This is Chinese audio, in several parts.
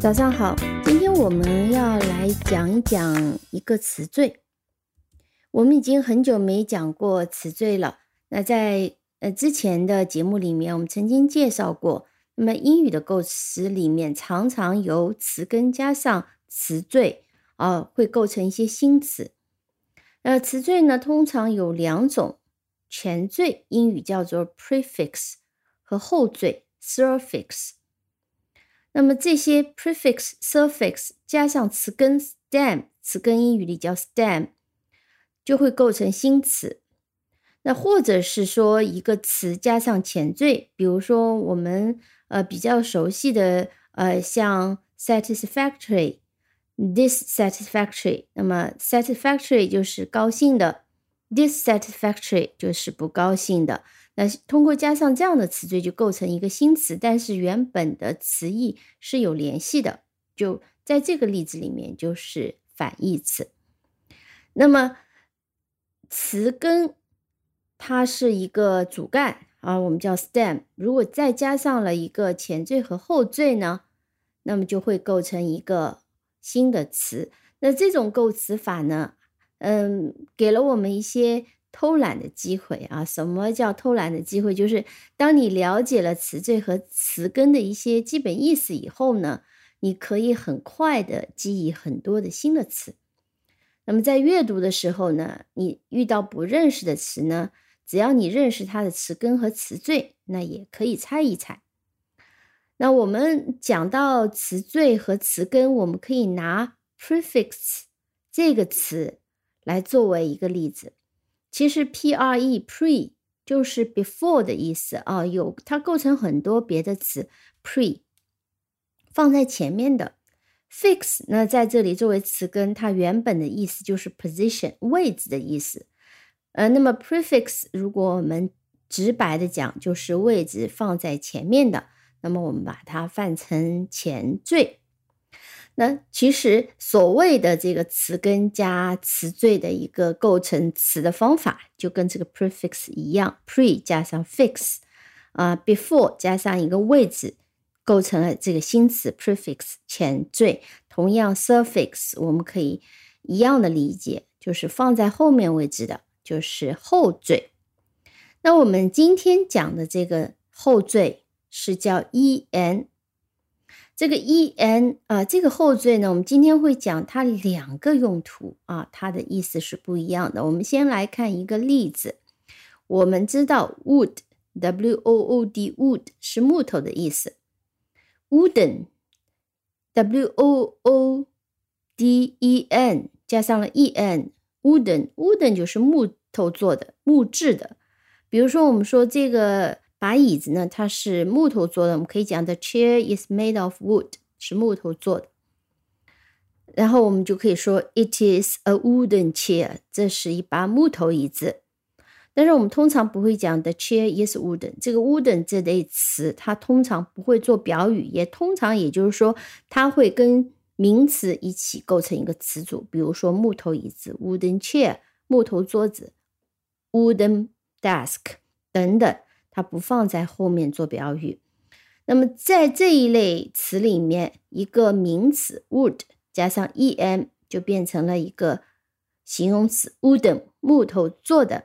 早上好，今天我们要来讲一讲一个词缀。我们已经很久没讲过词缀了。那在呃之前的节目里面，我们曾经介绍过。那么英语的构词里面，常常由词根加上词缀啊，会构成一些新词。呃，词缀呢，通常有两种：前缀，英语叫做 prefix，和后缀 suffix。那么这些 prefix、suffix 加上词根 stem，词根英语里叫 stem，就会构成新词。那或者是说一个词加上前缀，比如说我们呃比较熟悉的呃像 satisfactory，dissatisfactory，那么 satisfactory 就是高兴的，dissatisfactory 就是不高兴的。那通过加上这样的词缀，就构成一个新词，但是原本的词义是有联系的。就在这个例子里面，就是反义词。那么词根它是一个主干啊，我们叫 stem。如果再加上了一个前缀和后缀呢，那么就会构成一个新的词。那这种构词法呢，嗯，给了我们一些。偷懒的机会啊！什么叫偷懒的机会？就是当你了解了词缀和词根的一些基本意思以后呢，你可以很快的记忆很多的新的词。那么在阅读的时候呢，你遇到不认识的词呢，只要你认识它的词根和词缀，那也可以猜一猜。那我们讲到词缀和词根，我们可以拿 prefix 这个词来作为一个例子。其实 pre pre 就是 before 的意思啊，有它构成很多别的词 pre 放在前面的 fix 那在这里作为词根，它原本的意思就是 position 位置的意思。呃，那么 prefix 如果我们直白的讲，就是位置放在前面的，那么我们把它翻成前缀。那其实所谓的这个词根加词缀的一个构成词的方法，就跟这个 prefix 一样，pre 加上 fix，啊，before 加上一个位置，构成了这个新词 prefix 前缀。同样 suffix 我们可以一样的理解，就是放在后面位置的，就是后缀。那我们今天讲的这个后缀是叫 en。这个 e n 啊，这个后缀呢，我们今天会讲它两个用途啊，它的意思是不一样的。我们先来看一个例子。我们知道 wood w o o d wood 是木头的意思，wooden w o o d e n 加上了 e n wooden wooden 就是木头做的、木质的。比如说，我们说这个。把椅子呢，它是木头做的，我们可以讲 The chair is made of wood，是木头做的。然后我们就可以说 It is a wooden chair，这是一把木头椅子。但是我们通常不会讲 The chair is wooden，这个 wooden 这类词，它通常不会做表语，也通常也就是说，它会跟名词一起构成一个词组。比如说木头椅子 wooden chair，木头桌子 wooden desk 等等。它不放在后面做表语。那么在这一类词里面，一个名词 wood 加上 en 就变成了一个形容词 wooden 木头做的。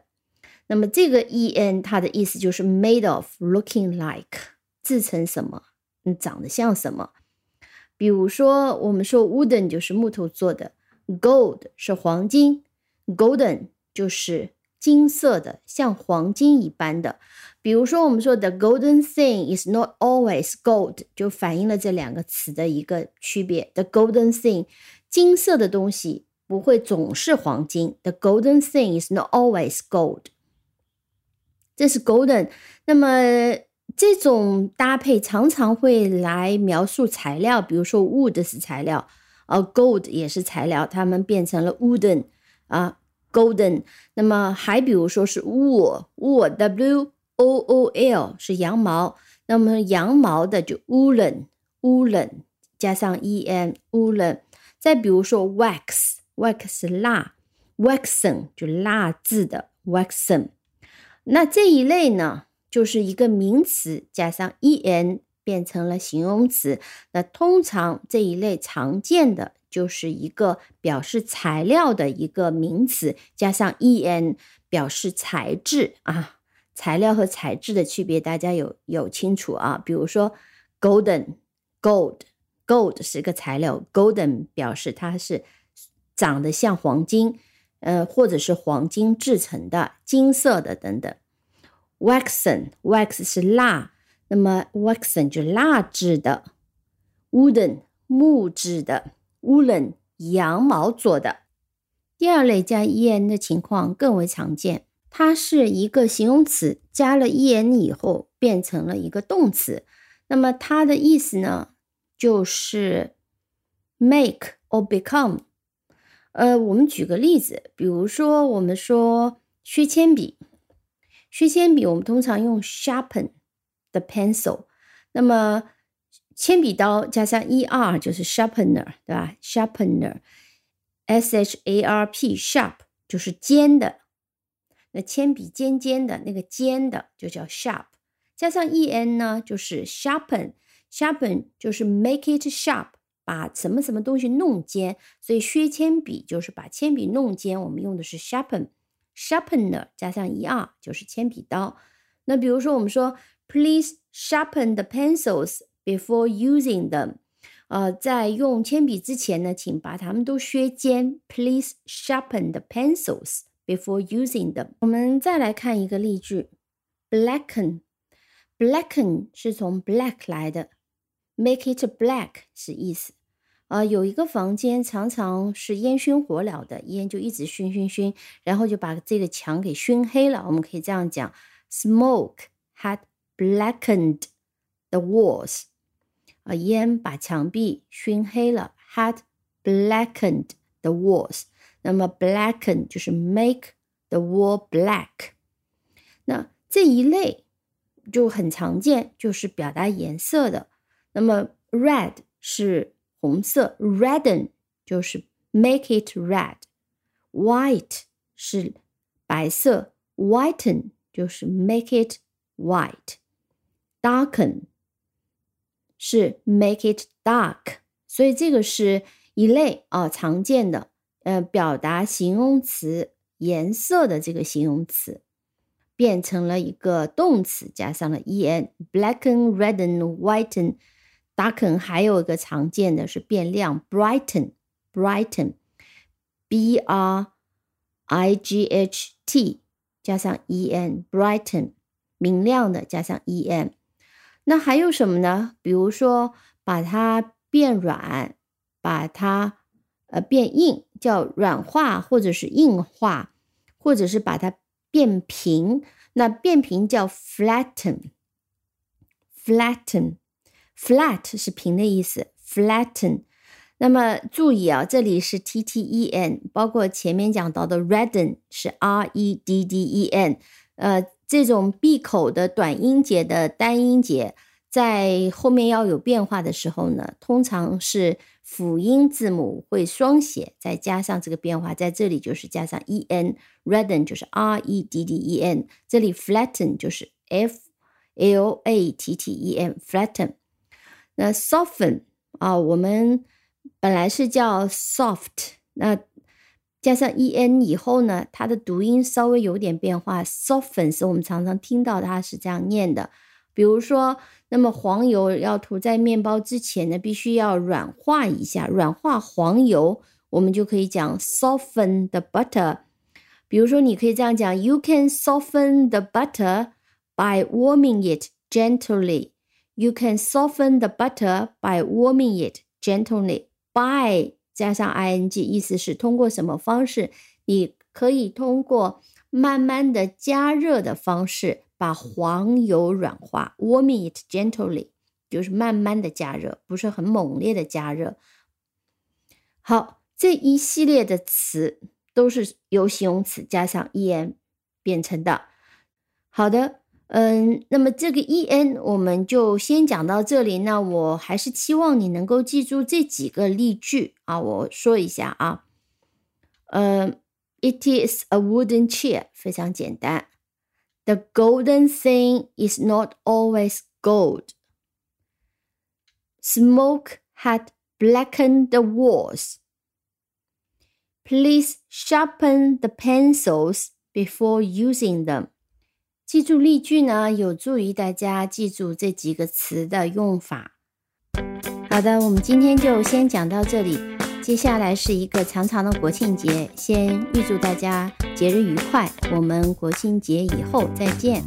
那么这个 en 它的意思就是 made of，looking like 制成什么，嗯，长得像什么。比如说，我们说 wooden 就是木头做的，gold 是黄金，golden 就是金色的，像黄金一般的。比如说，我们说 the golden thing is not always gold，就反映了这两个词的一个区别。the golden thing，金色的东西不会总是黄金。the golden thing is not always gold。这是 golden。那么这种搭配常常会来描述材料，比如说 wood 是材料，而 gold 也是材料，它们变成了 wooden 啊，golden。那么还比如说是 wool，wool，w。O O L 是羊毛，那么羊毛的就 woolen，woolen 加上 e n，woolen。再比如说 wax，wax 蜡，waxen 就蜡质的 waxen。那这一类呢，就是一个名词加上 e n 变成了形容词。那通常这一类常见的就是一个表示材料的一个名词，加上 en 表示材质啊。材料和材质的区别，大家有有清楚啊？比如说 golden gold gold 是一个材料，golden 表示它是长得像黄金，呃，或者是黄金制成的金色的等等。waxen wax 是蜡，那么 waxen 就蜡制的。wooden 木质的，woolen 羊毛做的。第二类加 en 的情况更为常见。它是一个形容词，加了 en 以后变成了一个动词。那么它的意思呢，就是 make or become。呃，我们举个例子，比如说我们说削铅笔，削铅笔我们通常用 sharpen the pencil。那么铅笔刀加上 er 就是 sharpener，对吧？sharpener，s h a r p sharp 就是尖的。那铅笔尖尖的那个尖的就叫 sharp，加上 en 呢就是 sharpen，sharpen 就是 make it sharp，把什么什么东西弄尖，所以削铅笔就是把铅笔弄尖，我们用的是 sharpen，sharpener 加上 er 就是铅笔刀。那比如说我们说 please sharpen the pencils before using them，呃，在用铅笔之前呢，请把它们都削尖，please sharpen the pencils。before using them。我们再来看一个例句，blacken。blacken 是从 black 来的，make it black 是意思。啊，有一个房间常常是烟熏火燎的，烟就一直熏熏熏，然后就把这个墙给熏黑了。我们可以这样讲：Smoke had blackened the walls。 啊，烟把墙壁熏黑了，had blackened the walls。那么 blacken 就是 make the wall black。那这一类就很常见，就是表达颜色的。那么 red 是红色，redden 就是 make it red。white 是白色，whiten 就是 make it white。 是 make it dark。所以这个是一类啊常见的。呃，表达形容词颜色的这个形容词变成了一个动词，加上了 en，blacken、redden、whiten、darken。还有一个常见的是变亮，brighten，brighten，b r i g h t 加上 en，brighten，明亮的加上 en。那还有什么呢？比如说把它变软，把它。呃，变硬叫软化，或者是硬化，或者是把它变平。那变平叫 flatten，flatten，flat 是平的意思，flatten。那么注意啊，这里是 t t e n，包括前面讲到的 redden 是 r e d d e n。呃，这种闭口的短音节的单音节。在后面要有变化的时候呢，通常是辅音字母会双写，再加上这个变化，在这里就是加上 e n，redden 就是 r e d d e n，这里 flatten 就是 f l a t t e n，flatten。那 soften 啊，我们本来是叫 soft，那加上 e n 以后呢，它的读音稍微有点变化，soften 是我们常常听到它是这样念的。比如说，那么黄油要涂在面包之前呢，必须要软化一下，软化黄油，我们就可以讲 soften the butter。比如说，你可以这样讲：You can soften the butter by warming it gently. You can soften the butter by warming it gently. By 加上 ing，意思是通过什么方式？你可以通过慢慢的加热的方式。把黄油软化，warming it gently，就是慢慢的加热，不是很猛烈的加热。好，这一系列的词都是由形容词加上 en 变成的。好的，嗯，那么这个 en 我们就先讲到这里。那我还是期望你能够记住这几个例句啊，我说一下啊。嗯，It is a wooden chair，非常简单。The golden thing is not always gold. Smoke had blackened the walls. Please sharpen the pencils before using them. 记住例句呢，有助于大家记住这几个词的用法。好的，我们今天就先讲到这里。接下来是一个长长的国庆节，先预祝大家节日愉快。我们国庆节以后再见。